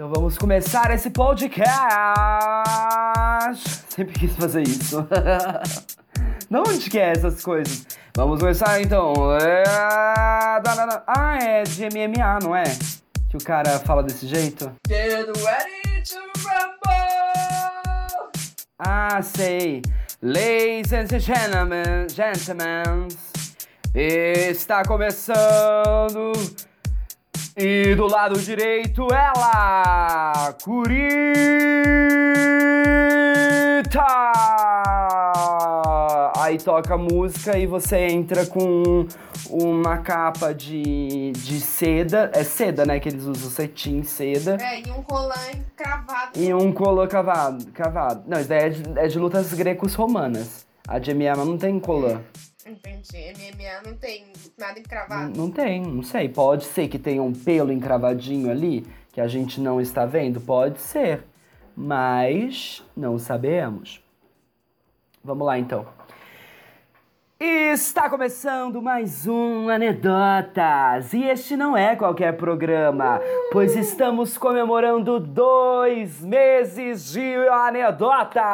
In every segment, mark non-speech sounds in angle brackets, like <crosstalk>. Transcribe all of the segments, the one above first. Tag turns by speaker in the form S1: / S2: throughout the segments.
S1: Então vamos começar esse podcast. Sempre quis fazer isso. <laughs> Não onde que é essas coisas? Vamos começar então. É... Ah, é de MMA, não é? Que o cara fala desse jeito?
S2: Get ready to rumble!
S1: Ah, sei. Ladies and gentlemen, gentlemen, está começando. E do lado direito, ela, Curita! Aí toca a música e você entra com uma capa de, de seda. É seda, né? Que eles usam cetim, seda.
S2: É, e um colan cravado.
S1: E um colã cavado, cavado. Não, isso daí é de, é de lutas grecos romanas. A de MMA não tem colã.
S2: Entendi. MMA não tem nada
S1: Não,
S2: encravado.
S1: não tem, não sei. Pode ser que tenha um pelo encravadinho ali que a gente não está vendo, pode ser. Mas não sabemos. Vamos lá então. Está começando mais um Anedotas! E este não é qualquer programa, pois estamos comemorando dois meses de anedota!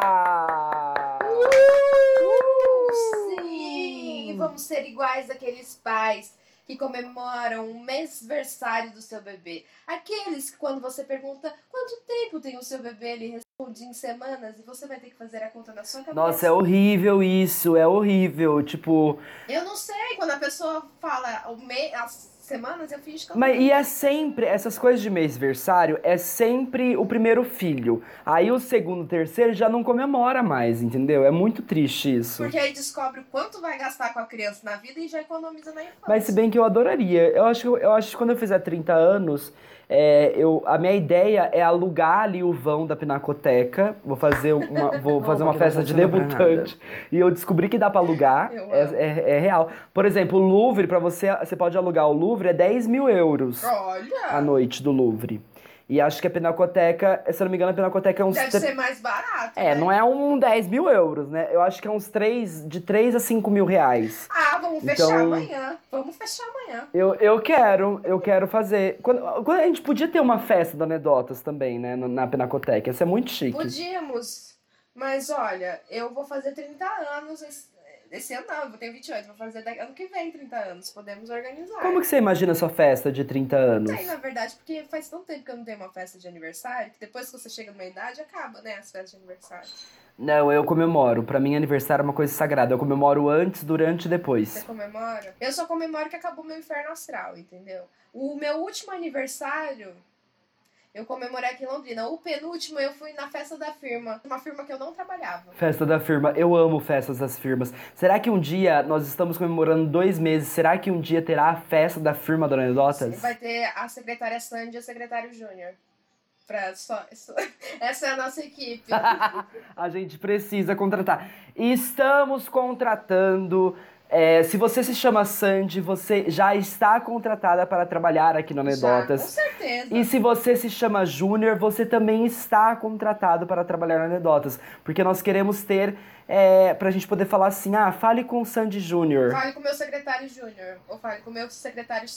S2: Vamos ser iguais àqueles pais que comemoram o mêsversário do seu bebê. Aqueles que quando você pergunta quanto tempo tem o seu bebê, ele responde em semanas e você vai ter que fazer a conta na sua cabeça.
S1: Nossa, é horrível isso, é horrível. Tipo,
S2: Eu não sei, quando a pessoa fala o me... as semanas, eu eu
S1: Mas e é sempre, essas coisas de mêsversário, é sempre o primeiro filho. Aí o segundo, terceiro já não comemora mais, entendeu? É muito triste isso.
S2: Porque aí descobre o quanto vai gastar com a criança na vida e já economiza na infância.
S1: Mas se bem que eu adoraria. Eu acho, eu acho que quando eu fizer 30 anos, é, eu, a minha ideia é alugar ali o vão da Pinacoteca. Vou fazer uma, <laughs> vou fazer uma festa
S3: não
S1: de debutante. E eu descobri que dá pra alugar. É, é- é real. Por exemplo, o Louvre, pra você, você pode alugar o Louvre, é 10 mil euros a
S2: Olha!
S1: noite do Louvre. E acho que a Pinacoteca, se eu não me engano, a Pinacoteca é uns.
S2: Deve
S1: tre-
S2: ser mais barato.
S1: É,
S2: né?
S1: não é um 10 mil euros, né? Eu acho que é uns 3, de 3 a 5 mil reais.
S2: Ah, vamos fechar
S1: Então-
S2: amanhã. Vamos fechar amanhã.
S1: Eu, eu quero, eu quero fazer. Quando, quando a gente podia ter uma festa da Anedotas também, né? Na, na Pinacoteca. Isso é muito chique.
S2: Podíamos. Mas olha, eu vou fazer 30 anos esse, ano não, eu vou ter 28, vou fazer daqui- ano que vem 30 anos. Podemos organizar.
S1: Como que você imagina a sua festa de 30 anos?
S2: Tem, na verdade, porque faz tanto tempo que eu não tenho uma festa de aniversário, que depois que você chega numa idade, acaba, né, as festas de aniversário.
S1: Não, eu comemoro. Pra mim, aniversário é uma coisa sagrada. Eu comemoro antes, durante e
S2: Você
S1: depois.
S2: comemora? Eu só comemoro que acabou meu inferno astral, entendeu? O meu último aniversário, eu comemorei aqui em Londrina. O penúltimo, eu fui na festa da firma. Uma firma que eu não trabalhava.
S1: Festa da firma. Eu amo festas das firmas. Será que um dia, nós estamos comemorando dois meses, será que um dia terá a festa da firma da Anedotas?
S2: Vai ter a secretária Sandy e o secretário Júnior. Pra só, só- <laughs> Essa é a nossa equipe. <laughs>
S1: A gente precisa contratar. Estamos contratando. É, se você se chama Sandy, você já está contratada para trabalhar aqui no
S2: Já, com
S1: Anedotas.
S2: certeza.
S1: E se você se chama Júnior, você também está contratado para trabalhar no Anedotas. Porque nós queremos ter, é, pra gente poder falar assim, ah, fale com o Sandy Júnior.
S2: Fale com o meu secretário Júnior. Ou fale com o meu secretário.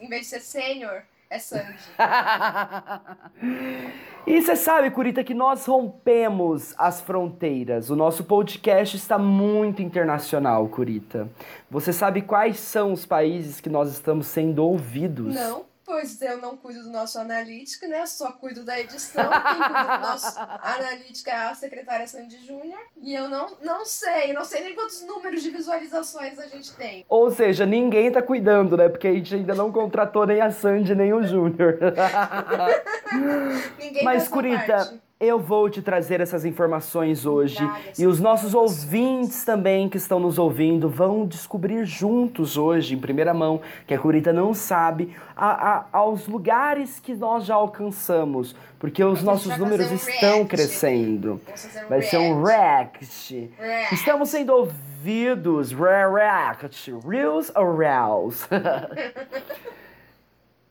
S2: Em vez de ser sênior, é Sandy. <laughs>
S1: E você sabe, Curita, que nós rompemos as fronteiras. O nosso podcast está muito internacional, Curita. Você sabe quais são os países que nós estamos sendo ouvidos?
S2: Não, pois eu não cuido do nosso analítica, né? Só cuido da edição. Quem cuida do nosso <laughs> analítica é a secretária Sandy Júnior. E eu não, não sei, não sei nem quantos números de visualizações a gente tem.
S1: Ou seja, ninguém tá cuidando, né? Porque a gente ainda não contratou nem a Sandy nem o Júnior. <laughs>
S2: Ninguém
S1: Mas, Curita,
S2: parte.
S1: Eu vou te trazer essas informações hoje.
S2: Essas
S1: E os nossos ouvintes também que estão nos ouvindo vão descobrir juntos hoje, em primeira mão, que a Curita não sabe, a, a- aos lugares que nós já alcançamos. Porque os nossos números
S2: um
S1: estão
S2: react.
S1: crescendo.
S2: Um
S1: Vai ser um react.
S2: react.
S1: Estamos sendo ouvidos. Re- React. Reels or Reals? <laughs>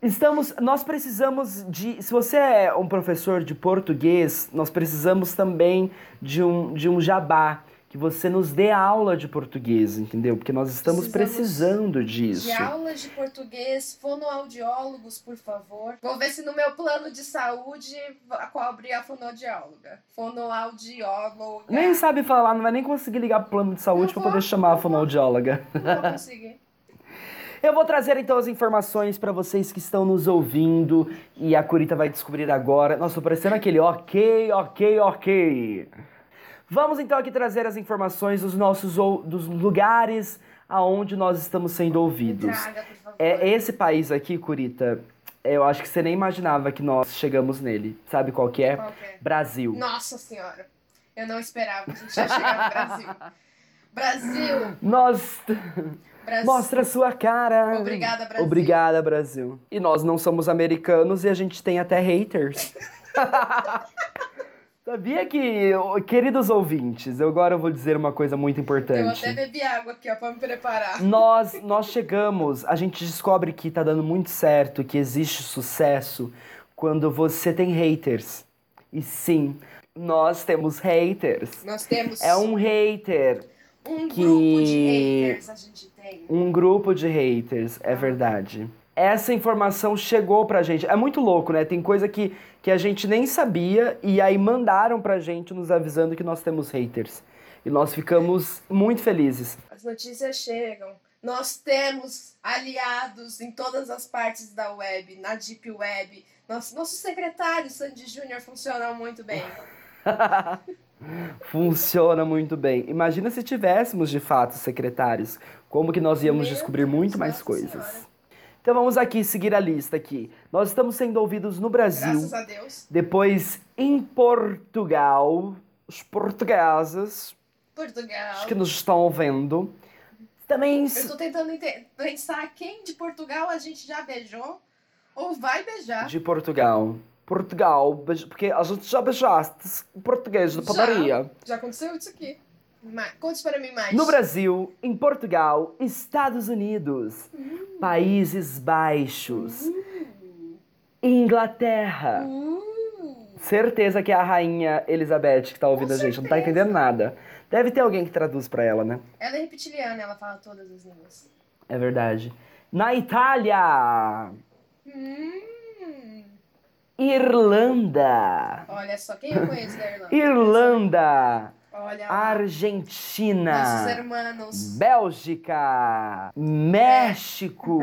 S1: Estamos, nós precisamos de, se você é um professor de português, nós precisamos também de um, de um jabá que você nos dê aula de português, entendeu? Porque nós estamos precisando disso.
S2: De aulas de português, fonoaudiólogos, por favor. Vou ver se no meu plano de saúde cobre a fonoaudióloga. Fonoaudióloga.
S1: Nem sabe falar, não vai nem conseguir ligar pro plano de saúde para poder chamar a fonoaudióloga.
S2: Não vou conseguir.
S1: Eu vou trazer então as informações para vocês que estão nos ouvindo e a Curita vai descobrir agora. Nossa, tô parecendo aquele ok, ok, ok. Vamos então aqui trazer as informações dos nossos ou- dos lugares aonde nós estamos sendo ouvidos.
S2: Traga, por favor.
S1: É esse país aqui, Curita. Eu acho que você nem imaginava que nós chegamos nele. Sabe qual que é?
S2: Qual que é?
S1: Brasil.
S2: Nossa senhora. Eu não esperava que a gente ia chegar no Brasil. <laughs> Brasil!
S1: Nós
S2: Brasil.
S1: mostra sua cara.
S2: Obrigada, Brasil.
S1: Obrigada, Brasil. E nós não somos americanos e a gente tem até haters. <laughs> Sabia que, queridos ouvintes, eu agora vou dizer uma coisa muito
S2: Eu
S1: importante.
S2: até bebi água aqui, ó, pra me preparar.
S1: Nós, nós chegamos, a gente descobre que tá dando muito certo, que existe sucesso quando você tem haters. E sim, nós temos haters.
S2: Nós temos
S1: É um hater,
S2: um
S1: que-
S2: grupo de haters, a gente tem.
S1: um grupo de haters, é verdade. Essa informação chegou pra gente. É muito louco, né? Tem coisa que, que a gente nem sabia e aí mandaram pra gente nos avisando que nós temos haters. E nós ficamos muito felizes.
S2: As notícias chegam. Nós temos aliados em todas as partes da web, na Deep Web. Nosso, nossos secretários, Sandy Júnior, funcionam muito bem. <laughs>
S1: Funciona muito bem. Imagina se tivéssemos de fato secretários, como que nós íamos
S2: Meu
S1: descobrir
S2: Deus,
S1: muito mais coisas.
S2: Senhora.
S1: Então vamos aqui seguir a lista aqui. Nós estamos sendo ouvidos no Brasil,
S2: Graças a Deus.
S1: depois em Portugal, os portugueses
S2: Portugal.
S1: que nos estão ouvindo. Também
S2: Eu tô tentando pensar quem de Portugal a gente já beijou ou vai beijar.
S1: de Portugal. Portugal, porque a gente já beijaste português
S2: Já.
S1: padaria.
S2: Já aconteceu isso aqui. Ma- Conte para mim mais.
S1: No Brasil, em Portugal, Estados Unidos, Países Baixos, Inglaterra.
S2: Uh,
S1: Certeza que é a rainha Elizabeth que tá ouvindo
S2: Com
S1: a gente, não tá
S2: certeza.
S1: entendendo nada. Deve ter alguém que traduz pra ela, né?
S2: ela é reptiliana, ela fala todas as línguas.
S1: É verdade. Na Itália,
S2: Hum,
S1: Irlanda,
S2: olha só, quem eu conheço da Irlanda?
S1: Irlanda,
S2: Olha
S1: Argentina,
S2: hermanos.
S1: Bélgica, México,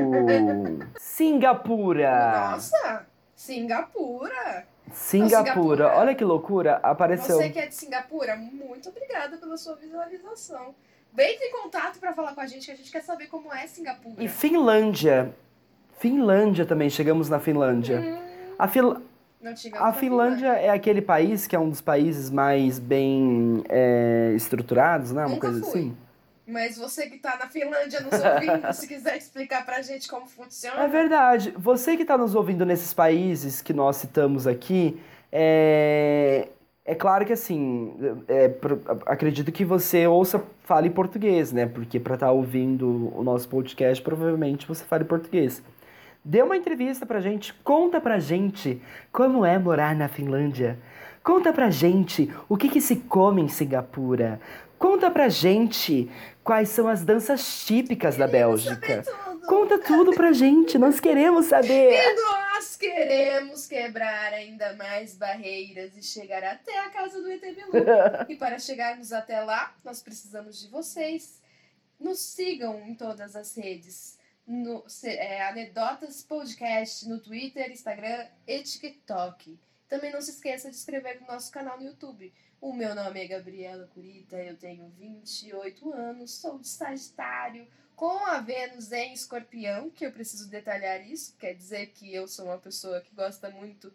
S1: <laughs> Singapura.
S2: Nossa, Singapura.
S1: Singapura.
S2: Singapura.
S1: Olha que loucura, apareceu.
S2: Você que é de Singapura, muito obrigada pela sua visualização. Entre em contato para falar com a gente, que a gente quer saber como é Singapura.
S1: E Finlândia. Finlândia também, chegamos na Finlândia.
S2: Hum,
S1: A, Fil- a Finlândia é aquele país que é um dos países mais bem é, estruturados, né? Uma
S2: Nunca
S1: coisa
S2: fui.
S1: assim.
S2: Mas você que tá na Finlândia nos ouvindo, <laughs> se quiser explicar pra gente como funciona.
S1: É verdade. Você que está nos ouvindo nesses países que nós citamos aqui, é, é claro que assim, é, acredito que você ouça, fale português, né? Porque para estar ouvindo o nosso podcast, provavelmente você fale português. Dê uma entrevista pra gente, conta pra gente como é morar na Finlândia. Conta pra gente o que, que se come em Singapura. Conta pra gente quais são as danças típicas da Bélgica.
S2: Tudo.
S1: Conta tudo pra gente, nós queremos saber. <laughs>
S2: E nós queremos quebrar ainda mais barreiras e chegar até a casa do ET Bilu. <laughs> e para chegarmos até lá, nós precisamos de vocês. Nos sigam em todas as redes. No, é, Anedotas Podcast no Twitter, Instagram e TikTok. Também não se esqueça de inscrever no nosso canal no YouTube. O meu nome é Gabriela Curita, eu tenho 28 anos, sou de Sagitário, com a Vênus em Escorpião, que eu preciso detalhar isso, quer dizer que eu sou uma pessoa que gosta muito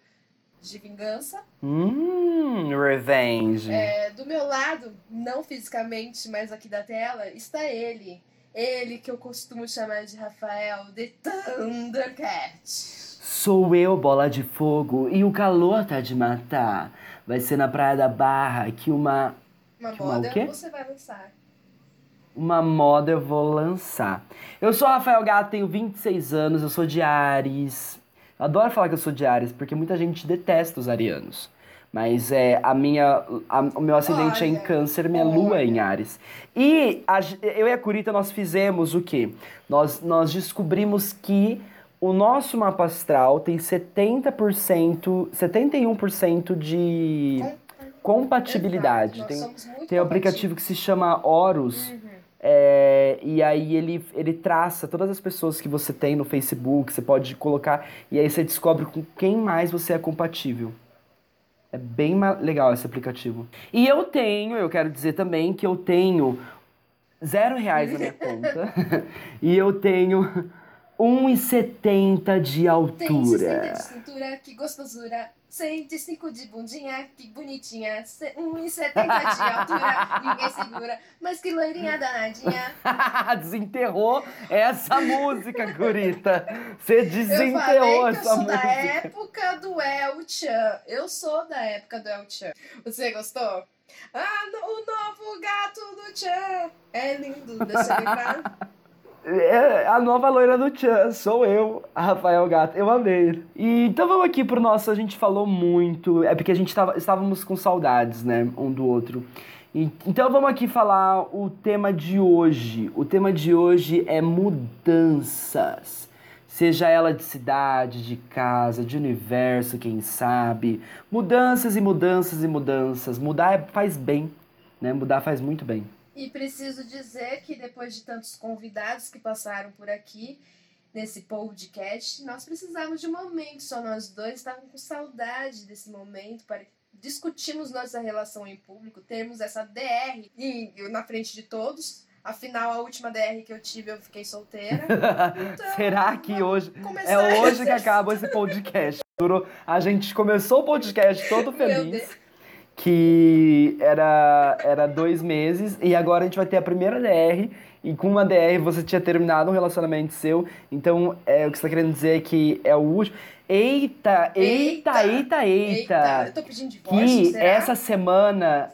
S2: de vingança.
S1: Hum, revenge.
S2: É, do meu lado, não fisicamente, mas aqui da tela, está ele. Ele que eu costumo chamar de Rafael, The Thundercat.
S1: Sou eu, bola de fogo, e o calor tá de matar. Vai ser na Praia da Barra que uma,
S2: Uma
S1: Que uma o
S2: moda
S1: quê?
S2: você vai lançar.
S1: uma moda eu vou lançar. Eu sou Rafael Gato, tenho 26 anos, eu sou de Ares. Adoro falar que eu sou de Ares, porque muita gente detesta os arianos. Mas é a minha. a- o meu ascendente é em câncer, minha lua é em Ares. E a eu e a Curita nós fizemos o quê? Nós, nós descobrimos que o nosso mapa astral tem 70%, 71% de compatibilidade.
S2: Exato,
S1: Tem, tem um aplicativo que se chama Horus. é, e aí ele, ele traça todas as pessoas que você tem no Facebook, você pode colocar, e aí você descobre com quem mais você é compatível. É bem legal esse aplicativo. E eu tenho, eu quero dizer também que eu tenho zero reais na minha conta. <laughs> e eu tenho 1,70 de
S2: Tem 60
S1: altura.
S2: de cintura, que gostosura. 105 de bundinha, que bonitinha. Se- 1,70 de altura, <laughs> ninguém segura. Mas que loirinha danadinha. <laughs>
S1: Desenterrou essa música, Curita. Você
S2: Eu
S1: desenterrou
S2: falei que eu
S1: essa
S2: sou da
S1: música.
S2: época do El Chan. Eu sou da época do El Chan. Você gostou? Ah, o novo gato do Chan. É lindo, deixa eu lembrar. <laughs>
S1: É a nova loira do Tchan, sou eu, Rafael Gato. Eu amei. E, então vamos aqui pro nosso, a gente falou muito, é porque a gente tava, estávamos com saudades, né, um do outro. E- então vamos aqui falar o tema de hoje. O tema de hoje é mudanças. Seja ela de cidade, de casa, de universo, quem sabe. Mudanças e mudanças e mudanças. Mudar é- faz bem, né? Mudar faz muito bem.
S2: E preciso dizer que depois de tantos convidados que passaram por aqui nesse podcast, nós precisávamos de um momento só nós dois, estávamos com saudade desse momento para discutirmos nossa relação em público, termos essa DR e na frente de todos. Afinal, a última DR que eu tive, eu fiquei solteira. <laughs> Então,
S1: Será que hoje É hoje que acaba esse podcast. A gente começou o podcast todo feliz. Que era, era dois meses. E agora a gente vai ter a primeira DR. E com uma DR você tinha terminado um relacionamento seu. Então, é, o que você tá querendo dizer é que é o último. Eita, eita, eita, eita.
S2: eu tô pedindo divórcio,
S1: Que
S2: será?
S1: essa semana.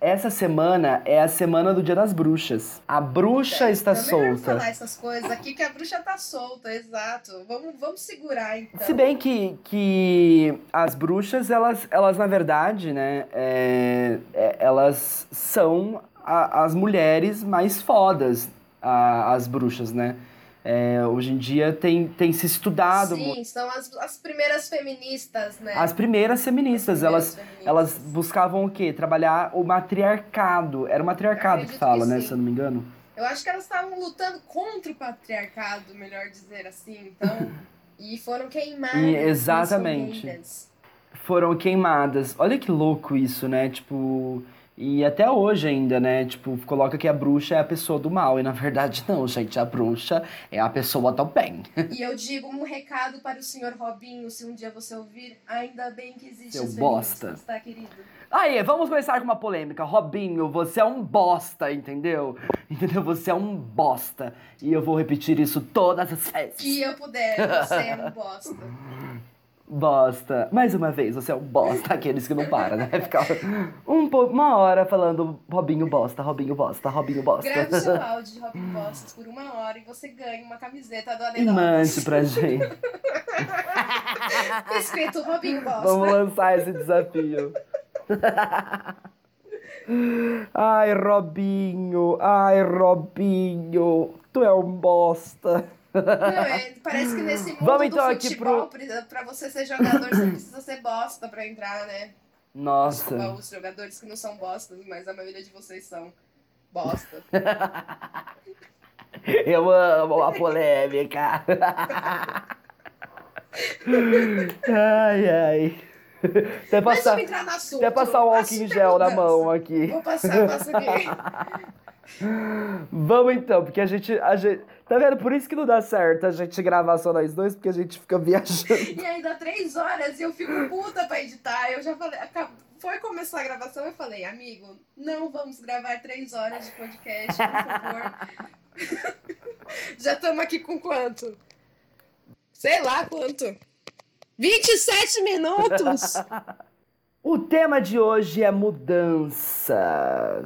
S1: Essa semana é a semana do Dia das Bruxas. A bruxa está
S2: É melhor
S1: solta.
S2: falar essas coisas aqui que a bruxa tá solta, exato. Vamos, vamos segurar então.
S1: Se bem que, que as bruxas, elas, elas na verdade, né, é- é- elas são a- as mulheres mais fodas, a- as bruxas, né? É, hoje em dia tem, tem se estudado muito.
S2: Sim, são as, as primeiras feministas, né?
S1: As primeiras feministas,
S2: As
S1: elas,
S2: primeiras feministas.
S1: elas buscavam o quê? Trabalhar o matriarcado. Era o matriarcado que fala,
S2: que
S1: né,
S2: sim.
S1: se eu não me engano.
S2: Eu acho que elas estavam lutando contra o patriarcado, melhor dizer assim, então. <laughs> e foram queimadas.
S1: E- exatamente. foram queimadas. Olha que louco isso, né? Tipo, e até hoje ainda, né? Tipo, coloca que a bruxa é a pessoa do mal. E na verdade, não, gente. A bruxa é a pessoa do bem.
S2: E eu digo um recado para o senhor Robinho, se um dia você ouvir, ainda bem que existe
S1: Seu bosta.
S2: tá, querido?
S1: Aí, vamos começar com uma polêmica. Robinho, você é um bosta, entendeu? Entendeu? Você é um bosta. E eu vou repetir isso todas as vezes.
S2: Que eu puder, você é um bosta. <laughs>
S1: Bosta. Mais uma vez, você é um bosta. Aqueles que não param, né? <laughs> Ficar um, uma hora falando Robinho bosta, Robinho bosta, Robinho bosta.
S2: Grave seu áudio de Robin Bostas por uma hora e você ganha uma camiseta do Anedotas.
S1: mande pra gente. <laughs>
S2: Escrito Robin Bosta.
S1: Vamos lançar esse desafio. <laughs> Ai, Robinho, ai, Robinho, tu é um bosta.
S2: Não, é, parece que nesse <laughs> mundo
S1: Vamos
S2: do
S1: então aqui
S2: futebol,
S1: pro-
S2: pra- você ser jogador, você precisa ser bosta pra entrar, né? Desculpa
S1: Nossa.
S2: os jogadores que não são bostas, mas a maioria de vocês são bosta. <laughs>
S1: Eu amo a polêmica. <laughs> Ai, ai. Até passar,
S2: vamos entrar no assunto.
S1: até passar um álcool em gel na mão aqui.
S2: Vou passar, passo aqui. <laughs>
S1: Vamos então, porque a gente, a gente. Tá vendo? Por isso que não dá certo a gente gravar só nós dois, porque a gente fica viajando. <laughs>
S2: E dá três horas e eu fico puta pra editar. Eu já falei, foi começar a gravação, eu falei, amigo, não vamos gravar três horas de podcast, por favor. <laughs> já estamos aqui com quanto? Sei lá quanto. 27 minutos! <laughs>
S1: O tema de hoje é mudança.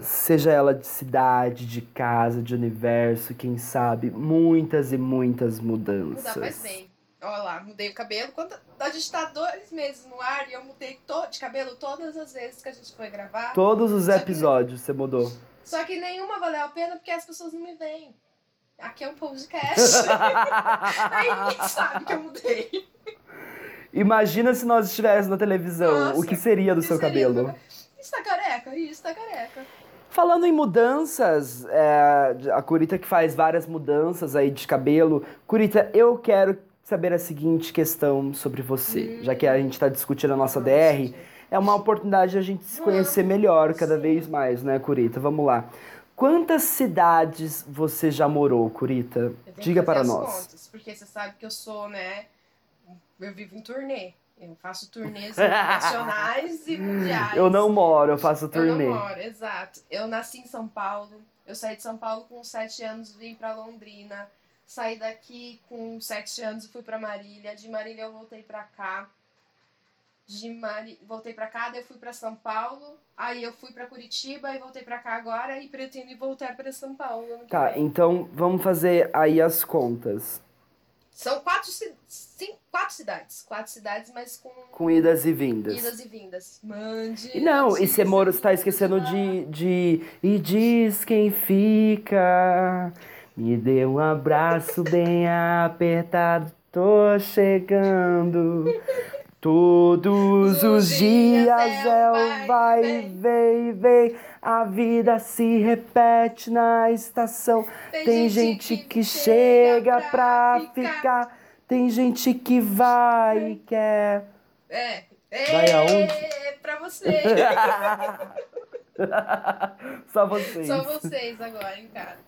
S1: Seja ela de cidade, de casa, de universo, quem sabe, muitas e muitas
S2: Mudar
S1: mudanças.
S2: faz bem. Olha lá, mudei o cabelo. Quando a gente tá dois meses no ar e eu mudei to de cabelo todas as vezes que a gente foi gravar.
S1: Todos os
S2: Só que-
S1: episódios você mudou.
S2: Só que nenhuma valeu a pena porque as pessoas não me veem. Aqui é um podcast. <laughs> <laughs> Aí ninguém sabe que eu mudei.
S1: Imagina se nós estivéssemos na televisão.
S2: Nossa,
S1: o que seria do
S2: que
S1: seu
S2: seria
S1: cabelo?
S2: Isso tá careca? Isso tá careca.
S1: Falando em mudanças, é, a Curita que faz várias mudanças aí de cabelo. Curita, eu quero saber a seguinte questão sobre você. Já que a gente está discutindo a nossa DR, é uma oportunidade de a gente se conhecer melhor cada vez mais, né, Curita? Vamos lá. Quantas cidades você já morou, Curita? Diga para nós.
S2: Contas, porque você sabe que eu sou, né? Eu vivo em turnê. Eu faço turnês nacionais e mundiais.
S1: Eu não moro, eu faço
S2: Eu
S1: turnê.
S2: não moro, exato. Eu nasci em São Paulo. Eu saí de São Paulo com 7 anos, vim pra Londrina. Saí daqui com 7 anos e fui pra Marília. De Marília eu voltei pra cá. De Mari... Voltei pra cá, daí eu fui pra São Paulo. Aí eu fui pra Curitiba e voltei pra cá agora e pretendo voltar pra São Paulo.
S1: Tá,
S2: vem.
S1: então vamos fazer aí as contas.
S2: São quatro, ci- sim, quatro cidades. Quatro cidades, mas com
S1: Com idas e vindas.
S2: idas e vindas. Mande.
S1: E não, e você mora, você tá
S2: notícias
S1: esquecendo de, de. E diz quem fica. Me dê um abraço bem <laughs> apertado, tô chegando. Todos os dias é o vai e vem, vem. A vida se repete na estação. Tem gente que chega pra ficar. Tem gente que vai e quer.
S2: É.
S1: Vai
S2: é,
S1: aonde?
S2: É pra você. <laughs>
S1: Só vocês.
S2: Só vocês agora em casa.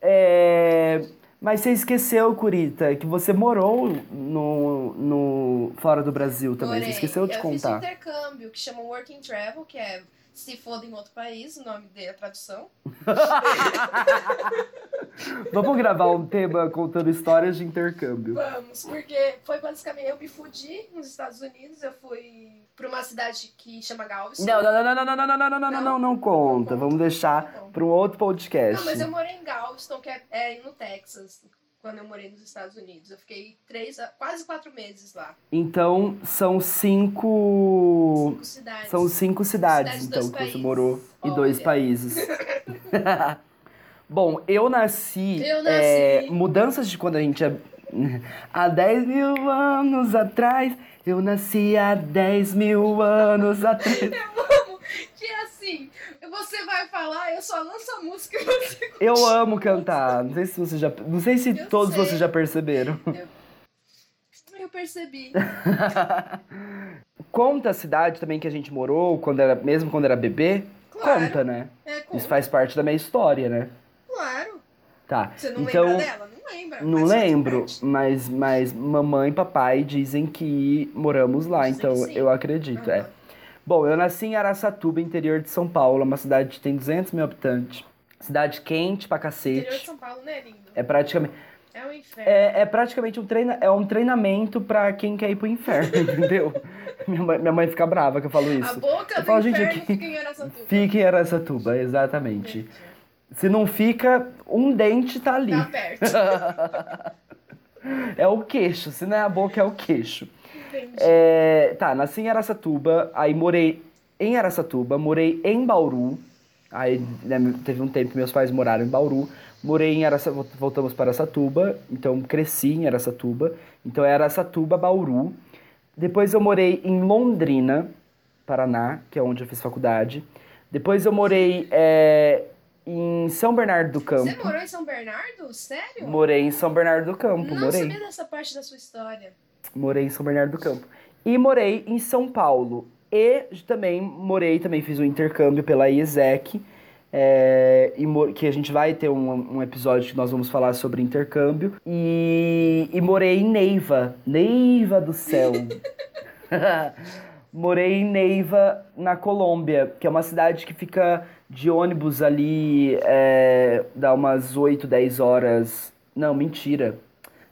S1: É, Mas você esqueceu, Curita, que você morou no, no... fora do Brasil também.
S2: Morei.
S1: Você esqueceu de
S2: eu fiz um
S1: contar.
S2: intercâmbio que chama Working Travel, que é se foda em outro país, o nome dele é a tradução. <laughs>
S1: Vamos gravar um tema contando histórias de intercâmbio.
S2: Vamos, porque foi basicamente eu me fudi nos Estados Unidos, eu fui pra uma cidade que chama Galveston.
S1: Não, não, não, não, não, não, não, não, não, não, não, não, não conta. Vamos deixar para um outro podcast.
S2: Não, mas eu morei em Galveston, que é, é no Texas, quando eu morei nos Estados Unidos. Eu fiquei três, quase quatro meses lá.
S1: Então, são cinco...
S2: Cinco cidades.
S1: São cinco cidades,
S2: Cidades,
S1: então, que você
S2: países.
S1: morou. E dois
S2: Olha.
S1: países. <laughs> <laughs> Bom, eu nasci.
S2: Eu nasci.
S1: é, mudanças de quando a gente é. <laughs> Há 10 mil anos atrás. Eu nasci há 10 mil anos atrás. <laughs>
S2: Vamos, que é assim, você vai falar, eu só lanço a música e você...
S1: Eu amo cantar. Não sei se você já. Não sei se
S2: Eu
S1: todos
S2: sei.
S1: vocês já perceberam.
S2: Eu percebi. <laughs>
S1: Conta a cidade também que a gente morou, quando era, mesmo quando era bebê.
S2: Claro.
S1: Conta, né?
S2: É, com...
S1: Isso faz parte da minha história, né?
S2: Claro.
S1: Tá.
S2: Você não
S1: então,
S2: lembra dela? Não lembra.
S1: Não lembro, mas, mas mamãe e papai dizem que moramos lá,
S2: Dizem
S1: então eu acredito. É.
S2: Aham.
S1: Bom, eu nasci em Araçatuba, interior de São Paulo, uma cidade que tem 200 mil habitantes. Cidade quente pra
S2: Interior de
S1: cacete.
S2: São Paulo, né, lindo?
S1: É praticamente,
S2: É um inferno.
S1: é, é praticamente um, treina, é um treinamento pra quem quer ir pro inferno, <laughs> entendeu? Minha mãe, minha mãe fica brava que eu falo
S2: A
S1: isso.
S2: boca
S1: Eu
S2: do
S1: falo,
S2: inferno
S1: aqui-
S2: fica em Araçatuba.
S1: Fica em Araçatuba, exatamente. Se não fica, um dente tá ali.
S2: Tá perto. <laughs>
S1: É o queixo, se não é a boca, é o queixo.
S2: Entendi.
S1: É, tá, nasci em Araçatuba, aí morei em Araçatuba, morei em Bauru. Aí né, teve um tempo que meus pais moraram em Bauru. Morei em Araçatuba, voltamos para Araçatuba, então cresci em Araçatuba. Então é Araçatuba, Bauru. Depois eu morei em Londrina, Paraná, que é onde eu fiz faculdade. Depois eu morei é, em São Bernardo do Campo.
S2: Você morou em São Bernardo? Sério?
S1: Morei em São Bernardo do Campo,
S2: Não
S1: morei.
S2: sabia dessa parte da sua história.
S1: Morei em São Bernardo do Campo. E morei em São Paulo. E também morei, também fiz um intercâmbio pela IESEC. é, e mo- que a gente vai ter um, um episódio que nós vamos falar sobre intercâmbio. E, e morei em Neiva. Neiva do céu. <laughs> <laughs> morei em Neiva, na Colômbia, que é uma cidade que fica de ônibus ali, é, dá umas 8, 10 horas. Não, mentira.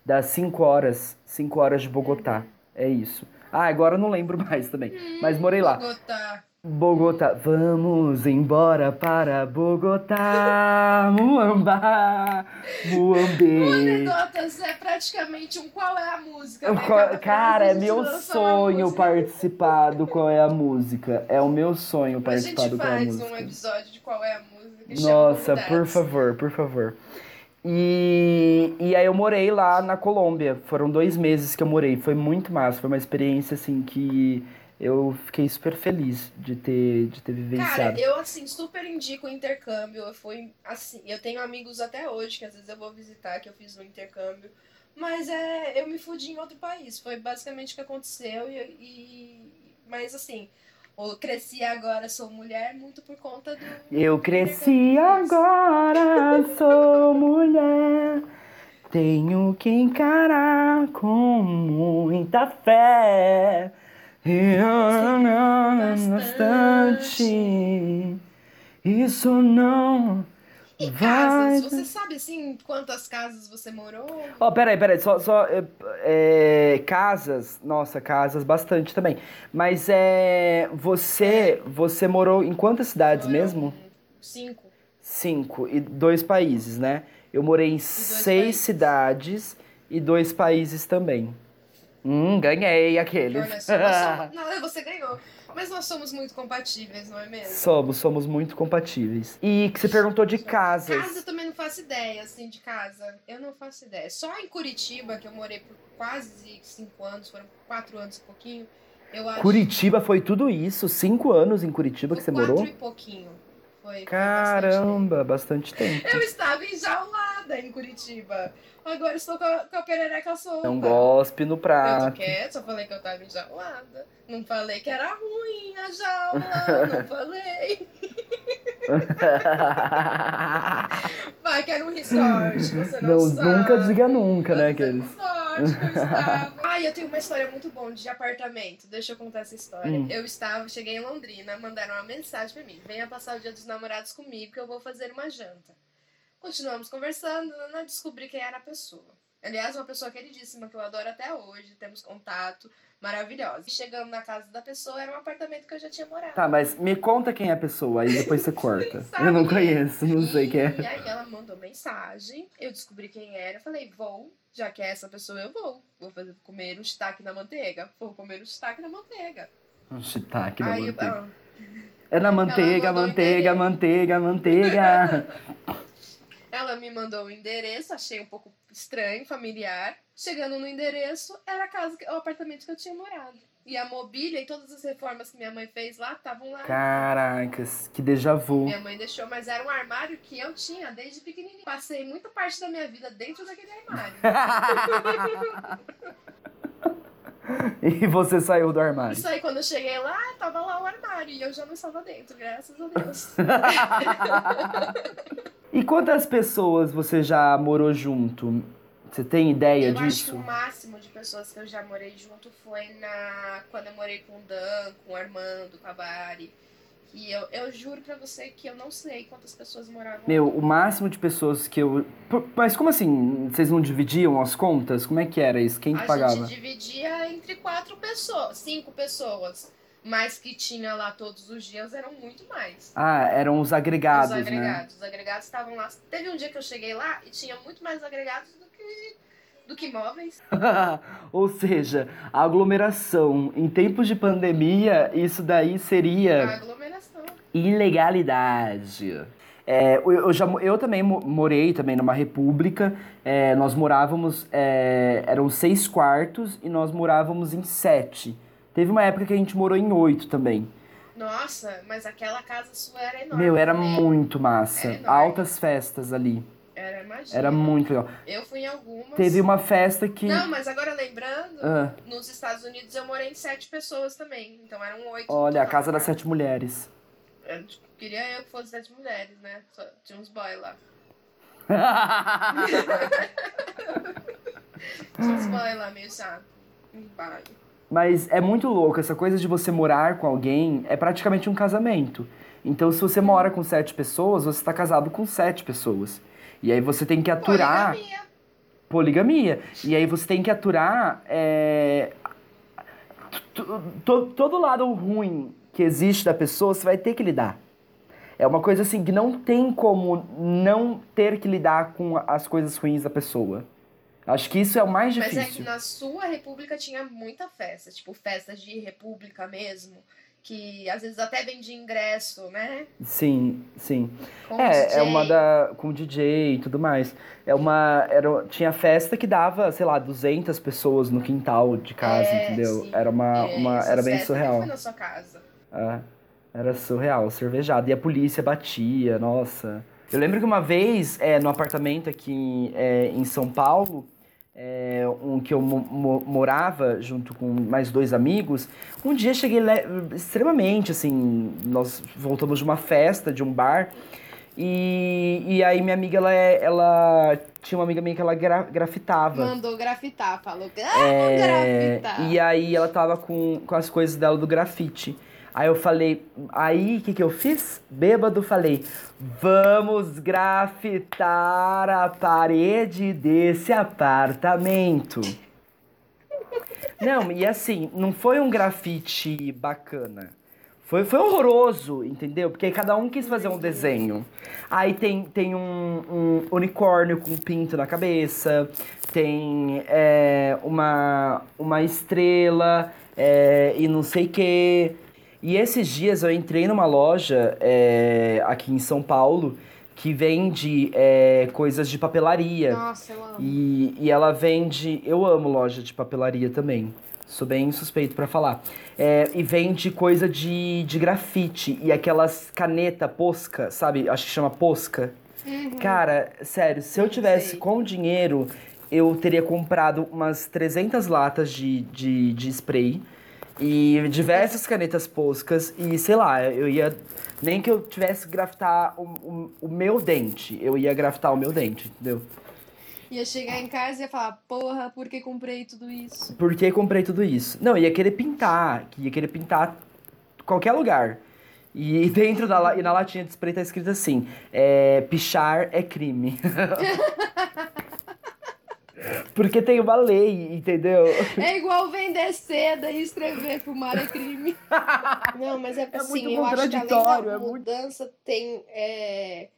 S1: Dá 5 horas. 5 horas de Bogotá. É isso. Ah, agora eu não lembro <laughs> mais também. Mas morei lá.
S2: Bogotá.
S1: Bogotá, vamos embora para Bogotá, Muamba,
S2: O
S1: Muambe.
S2: Anedotas é praticamente um qual é a música. né?
S1: Qual- Cara, é
S2: a gente
S1: meu sonho
S2: música.
S1: participar do Qual é a Música. É o meu sonho
S2: A
S1: participar
S2: gente
S1: do Qual é a
S2: faz um
S1: Música.
S2: episódio de qual é a música.
S1: Nossa, por favor, por favor. E, e aí eu morei lá na Colômbia. Foram dois meses que eu morei. Foi muito massa. Foi uma experiência assim que eu fiquei super feliz de ter, de ter vivenciado.
S2: Cara, eu assim, super indico o intercâmbio. Eu fui assim, eu tenho amigos até hoje que às vezes eu vou visitar, que eu fiz um intercâmbio. Mas é, eu me fudi em outro país. Foi basicamente o que aconteceu. E, e- mas assim, eu cresci agora, sou mulher, muito por conta do.
S1: Eu cresci agora, sou <laughs> mulher. Tenho que encarar com muita fé. E bastante. Isso não
S2: E
S1: vai.
S2: casas, você sabe assim quantas casas você morou?
S1: Ó, peraí, peraí, só, só é, é, casas, nossa, casas bastante também. Mas é, você, você morou em quantas cidades
S2: Foram
S1: mesmo?
S2: Cinco.
S1: Cinco e dois países, né? Eu morei em seis
S2: países.
S1: cidades e dois países também. Hum, ganhei aqueles.
S2: Olha nós somos- <laughs> não, você ganhou. Mas nós somos muito compatíveis, não é mesmo?
S1: somos, somos muito compatíveis. E que você perguntou de casas.
S2: Casa eu também não faço ideia, assim, de casa. Eu não faço ideia. Só em Curitiba, que eu morei por quase cinco anos, foram quatro anos e pouquinho. Eu acho
S1: Curitiba foi tudo isso? Cinco anos em Curitiba que você
S2: quatro
S1: morou?
S2: e pouquinho. Foi, foi bastante
S1: Caramba, bastante tempo.
S2: tempo. Eu estava enjaulada em Curitiba. Agora estou com a, com a perereca solta.
S1: Não gospe no
S2: Eu tô
S1: prato.
S2: quieta, só falei que eu tava enjaulada. Não falei que era ruim a jaula, <laughs> não falei. <laughs> Vai que era um resort, você não,
S1: Não,
S2: sabe.
S1: nunca diga nunca, né,
S2: Você
S1: aqueles.
S2: que eu estava. Ai, eu tenho uma história muito boa de apartamento. Deixa eu contar essa história.
S1: Hum.
S2: Eu estava, cheguei em Londrina, mandaram uma mensagem pra mim. Venha passar o dia dos namorados comigo que eu vou fazer uma janta. Continuamos conversando, não descobri quem era a pessoa. Aliás, uma pessoa queridíssima que eu adoro até hoje, temos contato, maravilhosa. E chegando na casa da pessoa, era um apartamento que eu já tinha morado.
S1: Tá, mas me conta quem é a pessoa, aí depois você <laughs> corta. Eu não conheço, não sei quem é.
S2: E aí ela mandou mensagem, eu descobri quem era, eu falei, vou, já que é essa pessoa, eu vou. Vou fazer, comer o shiitake na manteiga. Vou comer o shiitake na manteiga.
S1: Um shiitake na
S2: aí,
S1: manteiga.
S2: ah,
S1: É na manteiga,
S2: mandou
S1: manteiga, manteiga, manteiga. <laughs>
S2: ela me mandou o endereço, achei um pouco estranho, familiar. Chegando no endereço, era a casa, o apartamento que eu tinha morado. E a mobília e todas as reformas que minha mãe fez lá estavam lá.
S1: Caracas, que déjà vu.
S2: Minha mãe deixou, mas era um armário que eu tinha desde pequenininho. Passei muita parte da minha vida dentro daquele armário. <laughs>
S1: E você saiu do armário.
S2: Isso aí, quando eu cheguei lá, tava lá o armário e eu já não estava dentro, graças a Deus. <laughs>
S1: E quantas pessoas você já morou junto? Você tem ideia
S2: eu acho que
S1: disso?
S2: o máximo de pessoas que eu já morei junto foi na quando eu morei com o Dan, com o Armando, com a Bari. E eu, eu juro pra você que eu não sei quantas pessoas moravam
S1: Meu, o máximo de pessoas que eu. Mas como assim? Vocês não dividiam as contas? Como é que era isso? Quem que
S2: A
S1: pagava?
S2: gente dividia entre quatro pessoas, cinco pessoas. Mas que tinha lá todos os dias eram muito mais.
S1: Ah, eram os agregados,
S2: os
S1: né?
S2: agregados. Os agregados estavam lá. Teve um dia que eu cheguei lá e tinha muito mais agregados do que, do que móveis. <laughs>
S1: Ou seja, aglomeração em tempos de pandemia, isso daí
S2: A
S1: seria
S2: aglomeração.
S1: ilegalidade. É, eu, já, eu também mo- morei também numa república. é, nós morávamos, é, eram seis quartos e nós morávamos em sete. Teve uma época que a gente morou em oito também.
S2: Nossa, mas aquela casa sua era enorme.
S1: Meu, era
S2: né?
S1: muito massa.
S2: Era.
S1: Altas festas ali.
S2: Era, imagina.
S1: Era muito legal.
S2: Eu fui em algumas.
S1: Teve uma festa que.
S2: Não, mas agora lembrando,
S1: Ah,
S2: nos Estados Unidos eu morei em sete pessoas também. Então eram oito.
S1: olha, a casa das sete mulheres.
S2: Eu queria eu que fosse sete mulheres, né? Só, tinha uns boy lá. <laughs> Tinha uns boy lá meio chato. Um bar.
S1: Mas é muito louco, essa coisa de você morar com alguém é praticamente um casamento. Então, se você mora com sete pessoas, você está casado com sete pessoas. E aí você tem que aturar
S2: Poligamia.
S1: poligamia. E aí você tem que aturar é, todo lado ruim que existe da pessoa, você vai ter que lidar. É uma coisa assim que não tem como não ter que lidar com as coisas ruins da pessoa. Acho que isso é o mais difícil.
S2: Mas é que na sua república tinha muita festa, tipo festas de república mesmo, que às vezes até vende ingresso, né?
S1: Sim, sim.
S2: Com
S1: é,
S2: DJ.
S1: é uma da com DJ e tudo mais. É uma era tinha festa que dava, sei lá, 200 pessoas no quintal de casa,
S2: É,
S1: entendeu?
S2: sim.
S1: Era uma,
S2: É,
S1: uma era bem surreal.
S2: Foi na sua casa.
S1: É, era surreal, cervejada. E a polícia batia, nossa. Eu lembro que uma vez, é, no apartamento aqui em, é, em São Paulo, é, um que eu mo- mo- morava junto com mais dois amigos, um dia cheguei extremamente, assim, nós voltamos de uma festa, de um bar, e, e aí minha amiga, ela, é- ela tinha uma amiga minha que ela gra- grafitava.
S2: Mandou grafitar, falou. Ah,
S1: É,
S2: grafitar.
S1: e aí ela tava com, com as coisas dela do grafite. Aí eu falei, aí o que, que eu fiz? Bêbado, falei, vamos grafitar a parede desse apartamento. <laughs> Não, e assim, não foi um grafite bacana. Foi, foi horroroso, entendeu? Porque cada um quis fazer um desenho. Aí tem, tem um, um unicórnio com um pinto na cabeça, tem é, uma, uma estrela é, e não sei o quê. E esses dias eu entrei numa loja é, aqui em São Paulo que vende é, coisas de papelaria.
S2: Nossa, eu amo.
S1: E, e ela vende. Eu amo loja de papelaria também. Sou bem suspeito pra falar. É, e vende coisa de, de grafite. E aquelas caneta posca, sabe? Acho que chama posca. Cara, sério, se eu tivesse
S2: sei.
S1: com dinheiro, eu teria comprado umas 300 latas de, de, de spray. E diversas canetas poscas. E sei lá, eu ia. Nem que eu tivesse que grafitar o, o, o meu dente. Eu ia grafitar o meu dente, entendeu?
S2: Ia chegar em casa e ia falar, porra, por que comprei tudo isso?
S1: Por que comprei tudo isso? Não, ia querer pintar, ia querer pintar qualquer lugar. E <laughs> dentro da e na latinha de spray tá escrito assim: é, pichar é crime. <laughs> Porque tem uma lei, entendeu?
S2: É igual vender seda e escrever fumar é crime. <laughs> Não, mas é,
S1: É
S2: assim,
S1: muito
S2: eu acho que além
S1: contraditório,
S2: da
S1: é muito-
S2: mudança tem, é,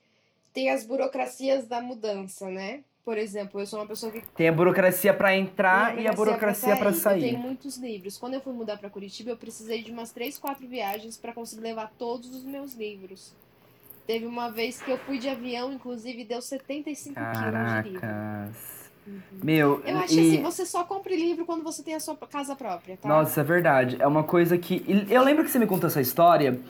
S2: tem as burocracias da mudança, né? Por exemplo, eu sou uma pessoa que
S1: Tem a burocracia pra entrar
S2: Tem
S1: e a burocracia pra
S2: Eu
S1: sair.
S2: tenho muitos livros. Quando eu fui mudar pra Curitiba, eu precisei de umas 3, 4 viagens pra conseguir levar todos os meus livros. Teve uma vez que eu fui de avião, inclusive, deu 75 quilos de livro.
S1: Caracas. Meu,
S2: Eu acho
S1: e...
S2: assim, você só compra livro quando você tem a sua casa própria, tá?
S1: Nossa, é verdade. É uma coisa que. Eu lembro que você me contou essa história.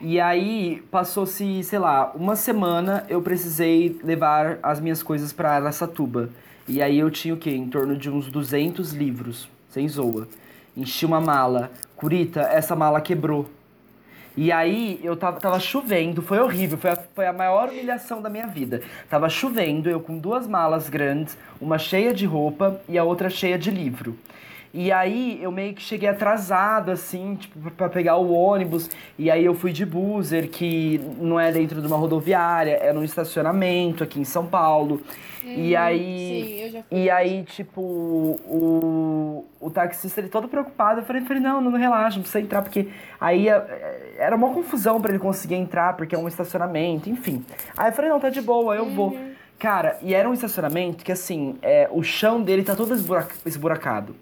S1: E aí, passou-se, sei lá, uma semana eu precisei levar as minhas coisas pra Araçatuba. E aí eu tinha o quê? Em torno de uns 200 livros, sem zoa. Enchi uma mala. Curita, essa mala quebrou. E aí, eu tava, tava chovendo, foi horrível, foi a, foi a maior humilhação da minha vida. Tava chovendo, eu com duas malas grandes, uma cheia de roupa e a outra cheia de livro. E aí, eu meio que cheguei atrasado, assim, tipo, pra- pegar o ônibus. E aí, eu fui de buzzer, que não é dentro de uma rodoviária, é num estacionamento aqui em São Paulo. e
S2: Uhum,
S1: aí.
S2: Sim, eu já fui.
S1: E aí, tipo, o, o taxista, ele todo preocupado, eu falei, falei, não, não relaxa, não precisa entrar, porque aí eh, era uma confusão pra ele conseguir entrar, porque é um estacionamento, enfim. Aí eu falei, não, tá de boa, eu vou. Cara, e era um estacionamento que, assim, é, o chão dele tá todo esburaca- esburacado.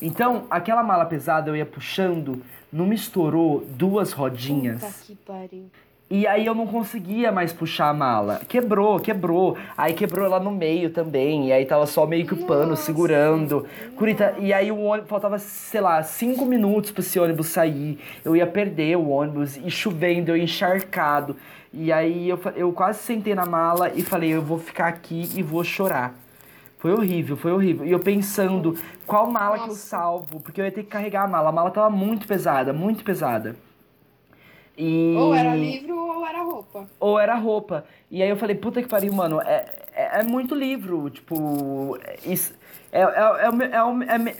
S1: Então, aquela mala pesada eu ia puxando, não me estourou duas rodinhas.
S2: Puta que pariu.
S1: E aí eu não conseguia mais puxar a mala. Quebrou, quebrou. Aí quebrou lá no meio também. E aí tava só meio que o pano
S2: Nossa.
S1: segurando. Curita, e aí o ônibus faltava, sei lá, cinco minutos pra esse ônibus sair. Eu ia perder o ônibus e chovendo, eu encharcado. E aí eu, eu quase sentei na mala e falei, eu vou ficar aqui e vou chorar. Foi horrível, foi horrível. E eu pensando, qual mala que eu
S2: Nossa.
S1: salvo? Porque eu ia ter que carregar a mala. A mala tava muito pesada, muito pesada. E...
S2: Ou era livro ou era roupa.
S1: Ou era roupa. E aí eu falei, puta que pariu, mano, é, é, é muito livro, tipo, é, isso, é, é, é, é, é me-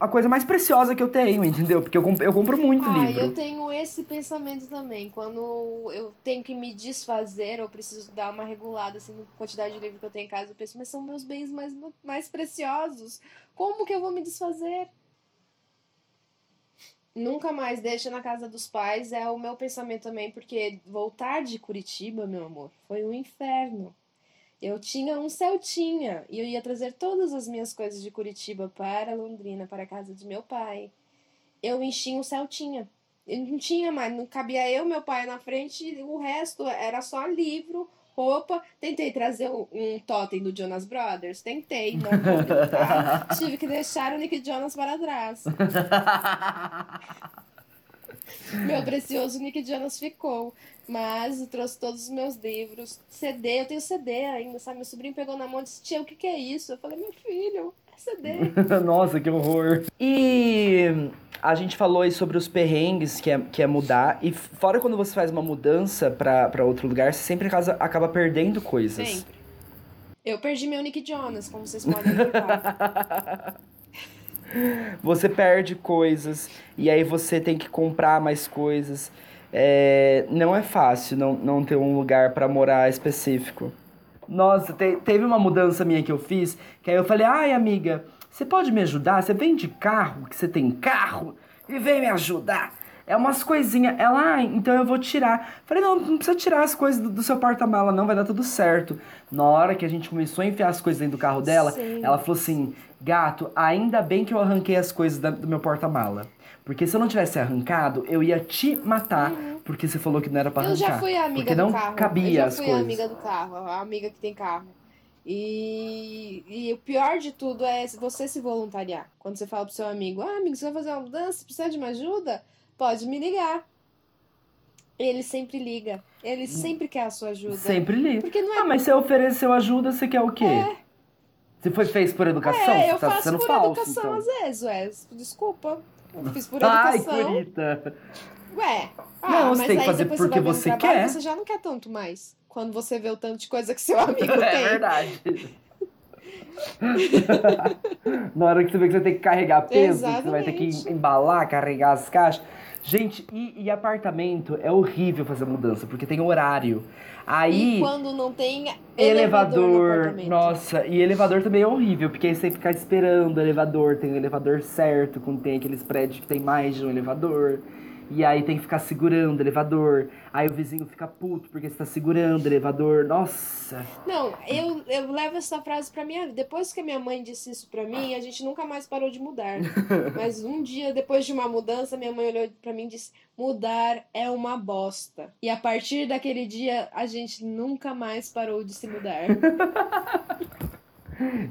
S1: a coisa mais preciosa que eu tenho, entendeu? Porque eu, comp- eu compro muito
S2: Ah,
S1: livro.
S2: eu tenho esse pensamento também. Quando eu tenho que me desfazer, ou preciso dar uma regulada assim, na quantidade de livro que eu tenho em casa, eu penso, mas são meus bens mais, mais preciosos. Como que eu vou me desfazer? Nunca mais deixa na casa dos pais, é o meu pensamento também, porque voltar de Curitiba, meu amor, foi um inferno. Eu tinha um Celtinha e eu ia trazer todas as minhas coisas de Curitiba para Londrina, para a casa de meu pai. Eu enchi um Celtinha. Eu não tinha mais, não cabia eu, meu pai na frente, o resto era só livro, roupa. Tentei trazer um, totem do Jonas Brothers, tentei, não <laughs> tá? Tive que deixar o Nick Jonas para trás. <laughs> <laughs> Meu precioso Nick Jonas ficou. Mas eu trouxe todos os meus livros. CD, eu tenho CD ainda, sabe? Meu sobrinho pegou na mão e disse: Tia, o que, que é isso? Eu falei: Meu filho, é CD. <laughs>
S1: Nossa, que horror. E a gente falou aí sobre os perrengues que é, que é mudar. E fora quando você faz uma mudança pra, outro lugar, você sempre acaba, acaba perdendo coisas.
S2: Sempre. Eu perdi meu Nick Jonas, como vocês podem notar. <laughs>
S1: você perde coisas e aí você tem que comprar mais coisas. É, não é fácil não, não ter um lugar para morar específico. Nossa, te, teve uma mudança minha que eu fiz, que aí eu falei, ai amiga, você pode me ajudar? Você vem de carro, que você tem carro, e vem me ajudar. É umas coisinhas. Ela, ah, então eu vou tirar. Falei, não, não precisa tirar as coisas do, do seu porta-mala, não, vai dar tudo certo. Na hora que a gente começou a enfiar as coisas dentro do carro dela, Sim. ela falou assim: gato, ainda bem que eu arranquei as coisas da, do meu porta-mala. Porque se eu não tivesse arrancado, eu ia te matar. Uhum. Porque você falou que não era pra arrancar.
S2: Eu já fui a amiga
S1: porque
S2: do
S1: não
S2: carro.
S1: cabia
S2: eu já fui
S1: coisas.
S2: amiga do carro, a amiga que tem carro. E, e o pior de tudo é você se voluntariar. Quando você fala pro seu amigo, ah, amigo, você vai fazer uma mudança, precisa de uma ajuda? Pode me ligar. Ele sempre liga. Ele sempre quer a sua ajuda.
S1: Sempre liga.
S2: Porque não é...
S1: Ah, mas você ofereceu ajuda, você quer o quê? É. Você foi fez por educação?
S2: É,
S1: eu
S2: tá faço
S1: sendo
S2: por
S1: falso,
S2: educação
S1: então.
S2: às vezes, ué. Desculpa. Eu fiz por <laughs> educação.
S1: Ai, Curita.
S2: Ué. Ah,
S1: não, você tem que fazer porque você,
S2: você
S1: quer.
S2: Você já não quer tanto mais. Quando você vê o tanto de coisa que seu <laughs> amigo é
S1: tem. É verdade. <laughs> Na hora que você vê que você tem que carregar peso, que você vai ter que embalar, carregar as caixas. Gente, e, e, apartamento é horrível fazer mudança, porque tem horário. Aí.
S2: E quando não tem elevador. elevador
S1: nossa, e elevador também é horrível, porque aí você ficar esperando o elevador, tem o elevador certo, quando tem aqueles prédios que tem mais de um elevador. E aí tem que ficar segurando o elevador. Aí o vizinho fica puto porque você tá segurando o elevador. Nossa.
S2: Não, eu, eu levo essa frase pra minha vida. Depois que a minha mãe disse isso pra mim, a gente nunca mais parou de mudar. <laughs> Mas um dia, depois de uma mudança, minha mãe olhou pra mim e disse: mudar é uma bosta. E a partir daquele dia, a gente nunca mais parou de se mudar. <laughs>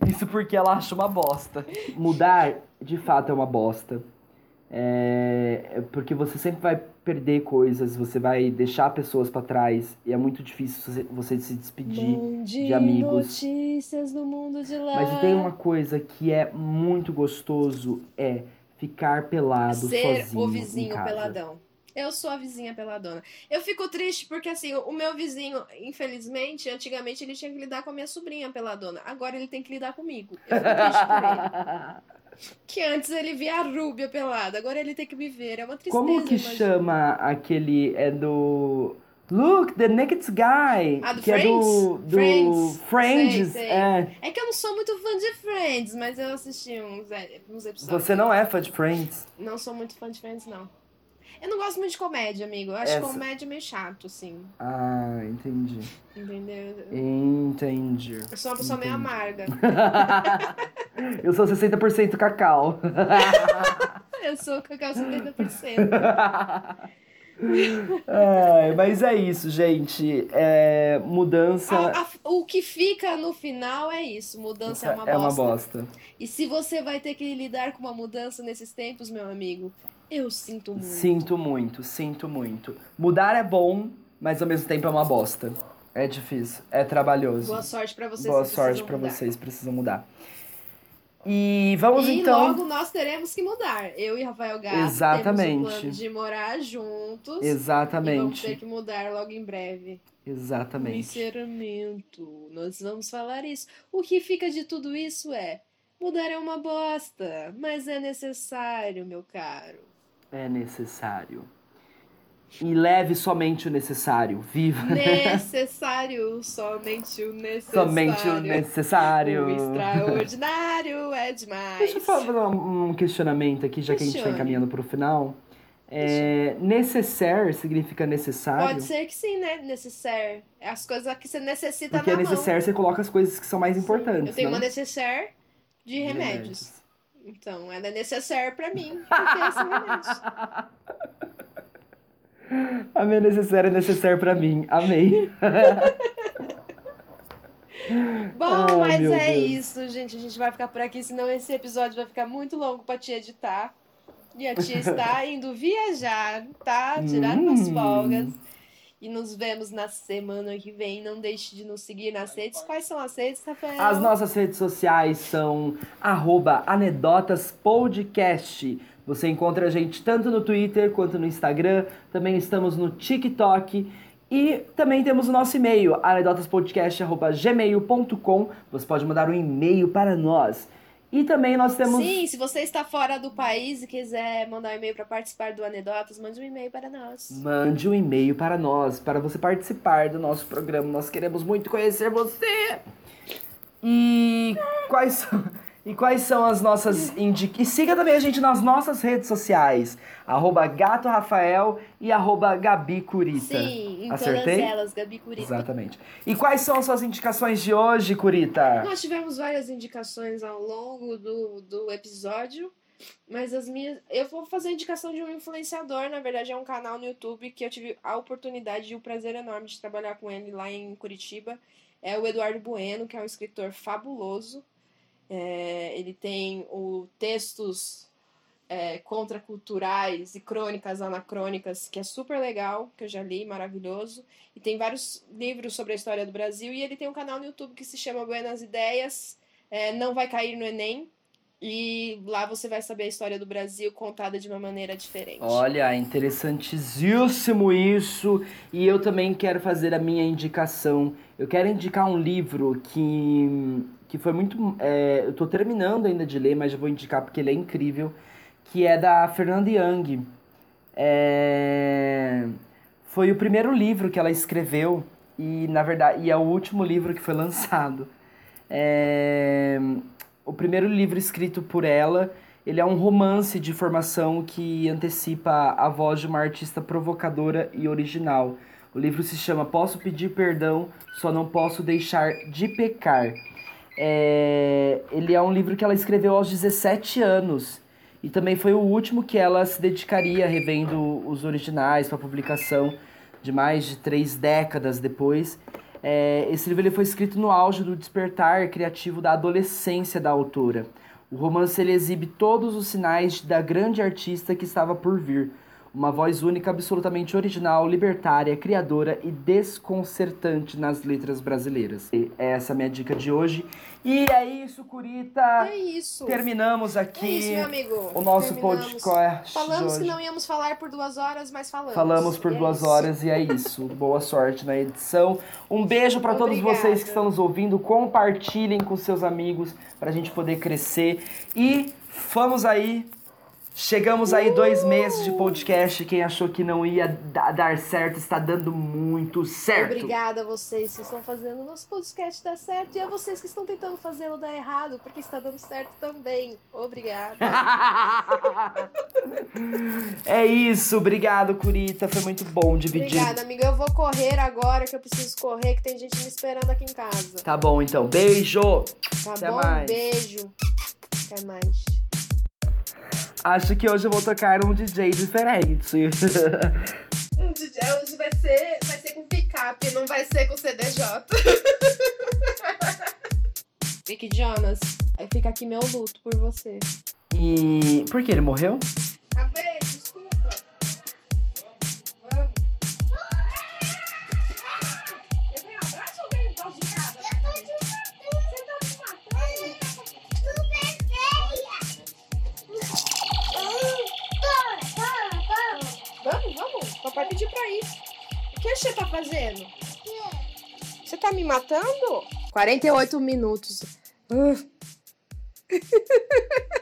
S1: Isso porque ela acha uma bosta. Mudar, de fato, é uma bosta. É, porque você sempre vai perder coisas, você vai deixar pessoas para trás e é muito difícil você, se despedir de, de amigos.
S2: notícias no mundo de lá.
S1: Mas tem uma coisa que é muito gostoso é ficar pelado
S2: Ser
S1: sozinho
S2: o vizinho peladão. Eu sou a vizinha peladona. Eu fico triste porque, assim, o meu vizinho, infelizmente, antigamente ele tinha que lidar com a minha sobrinha peladona. Agora ele tem que lidar comigo. Eu fico triste por ele. <laughs> Que antes ele via a Rúbia pelada, agora ele tem que me ver. É uma tristeza.
S1: Como que
S2: imagina.
S1: chama aquele. É do. Look, The Naked Guy.
S2: Ah, do
S1: que
S2: Friends?
S1: é do, do
S2: Friends.
S1: Friends.
S2: Sei, sei.
S1: É.
S2: é que eu não sou muito fã de Friends, mas eu assisti uns, é, uns episódios.
S1: Você não é fã de Friends?
S2: Não sou muito fã de Friends, não. Eu não gosto muito de comédia, amigo. Eu acho Essa... comédia meio chato, assim.
S1: Ah, entendi.
S2: Entendeu?
S1: Entendi.
S2: Eu sou uma pessoa
S1: entendi.
S2: meio amarga. <laughs>
S1: eu sou 60% cacau. <laughs>
S2: eu sou cacau 70%.
S1: é, mas é isso, gente. É, mudança.
S2: A, a, o que fica no final é isso: mudança é uma bosta. É uma bosta. E se você vai ter que lidar com uma mudança nesses tempos, meu amigo, eu sinto muito.
S1: Sinto muito, sinto muito. Mudar é bom, mas ao mesmo tempo é uma bosta. É difícil, é trabalhoso.
S2: Boa sorte para vocês.
S1: Boa sorte para vocês, precisam mudar. E vamos
S2: e
S1: então.
S2: E logo nós teremos que mudar. Eu e Rafael Gato
S1: Exatamente.
S2: temos o plano de morar juntos.
S1: Exatamente. E
S2: vamos ter que mudar logo em breve.
S1: Exatamente.
S2: Sinceramento. Nós vamos falar isso. O que fica de tudo isso é: mudar é uma bosta, mas é necessário, meu caro
S1: é necessário. E leve somente o necessário. Viva.
S2: Necessário, somente o necessário.
S1: Somente o necessário.
S2: O extraordinário é demais.
S1: Deixa eu fazer um questionamento aqui, já Questione. que a gente está encaminhando para o final. É, necessaire significa necessário.
S2: Pode ser que sim, né? Necessaire. As coisas que você necessita
S1: Porque
S2: na
S1: necessaire você coloca as coisas que são mais
S2: mão.
S1: importantes.
S2: Eu tenho
S1: né?
S2: uma necessaire de
S1: De
S2: remédios. Então, ela é necessaire pra mim. É.
S1: A minha necessaire é necessaire pra mim. Amei. <laughs>
S2: Bom,
S1: Ai,
S2: mas é
S1: Deus.
S2: isso, gente. A gente vai ficar por aqui, senão esse episódio vai ficar muito longo pra tia editar. E a tia <laughs> está indo viajar, tá? Tirar umas
S1: Hum.
S2: folgas. E nos vemos na semana que vem. Não deixe de nos seguir nas redes. Quais são as redes, Rafael?
S1: As nossas redes sociais são arroba anedotaspodcast. Você encontra a gente tanto no Twitter quanto no Instagram. Também estamos no TikTok. E também temos o nosso e-mail, anedotaspodcast.gmail.com. Você pode mandar um e-mail para nós. E também nós temos.
S2: Sim, se você está fora do país e quiser mandar um e-mail para participar do Anedotas, mande um e-mail para nós.
S1: Mande um e-mail para nós, para você participar do nosso programa. Nós queremos muito conhecer você. E quais são, e quais são as nossas indicações? E siga também a gente nas nossas redes sociais. Arroba Gato Rafael e arroba Gabi Curita.
S2: Sim, em
S1: Acertei?
S2: todas elas, Gabi Curita.
S1: Exatamente. E quais são as suas indicações de hoje, Curita?
S2: Nós tivemos várias indicações ao longo do, do episódio, mas as minhas. Eu vou fazer a indicação de um influenciador, na verdade é um canal no YouTube que eu tive a oportunidade e o prazer enorme de trabalhar com ele lá em Curitiba. É o Eduardo Bueno, que é um escritor fabuloso. É, ele tem o textos é, contraculturais e crônicas anacrônicas, que é super legal, que eu já li, maravilhoso. E tem vários livros sobre a história do Brasil. E ele tem um canal no YouTube que se chama Buenas Ideias. É, não vai cair no Enem. E lá você vai saber a história do Brasil contada de uma maneira diferente.
S1: Olha, interessantíssimo isso. E eu também quero fazer a minha indicação. Eu quero indicar um livro que, que foi muito. é, eu tô terminando ainda de ler, mas já vou indicar porque ele é incrível. Que é da Fernanda Young. É, foi o primeiro livro que ela escreveu. E na verdade, e é o último livro que foi lançado. É, o primeiro livro escrito por ela, ele é um romance de formação que antecipa a voz de uma artista provocadora e original. O livro se chama Posso Pedir Perdão, Só Não Posso Deixar de Pecar. É, ele é um livro que ela escreveu aos 17 anos. E também foi o último que ela se dedicaria revendo os originais para publicação de mais de três décadas depois. É, esse livro ele foi escrito no auge do despertar criativo da adolescência da autora. O romance ele exibe todos os sinais da grande artista que estava por vir. Uma voz única, absolutamente original, libertária, criadora e desconcertante nas letras brasileiras. E essa é a minha dica de hoje. E é isso, Curita.
S2: É isso.
S1: Terminamos
S2: É
S1: aqui
S2: isso, meu amigo.
S1: o nosso
S2: Terminamos.
S1: podcast.
S2: Falamos que não íamos falar por duas horas, mas falamos.
S1: Falamos por
S2: é
S1: duas
S2: isso.
S1: horas e é isso. <laughs> Boa sorte na edição. Um beijo para todos vocês que estão nos ouvindo. Compartilhem com seus amigos para a gente poder crescer. E vamos aí. Chegamos aí dois meses de podcast. Quem achou que não ia da- dar certo está dando muito certo.
S2: Obrigada a vocês que estão fazendo o nosso podcast dar certo e a vocês que estão tentando fazê-lo dar errado, porque está dando certo também. Obrigada. <laughs>
S1: é isso. Obrigado, Curita. Foi muito bom dividir.
S2: Obrigada, amiga. Eu vou correr agora, que eu preciso correr, que tem gente me esperando aqui em casa.
S1: Tá bom, então. Beijo.
S2: Tá
S1: Até
S2: bom?
S1: mais.
S2: Beijo. Até mais.
S1: Acho que hoje eu vou tocar um DJ diferente. <laughs>
S2: Um DJ hoje vai ser, vai ser com picape, não vai ser com CDJ. <laughs> Vicky Jonas, aí fica aqui meu luto por você.
S1: E por que ele morreu?
S2: Desculpa. Papai pediu pra ir. O que você tá fazendo? Você tá me matando? 48 minutos. Uh. <laughs>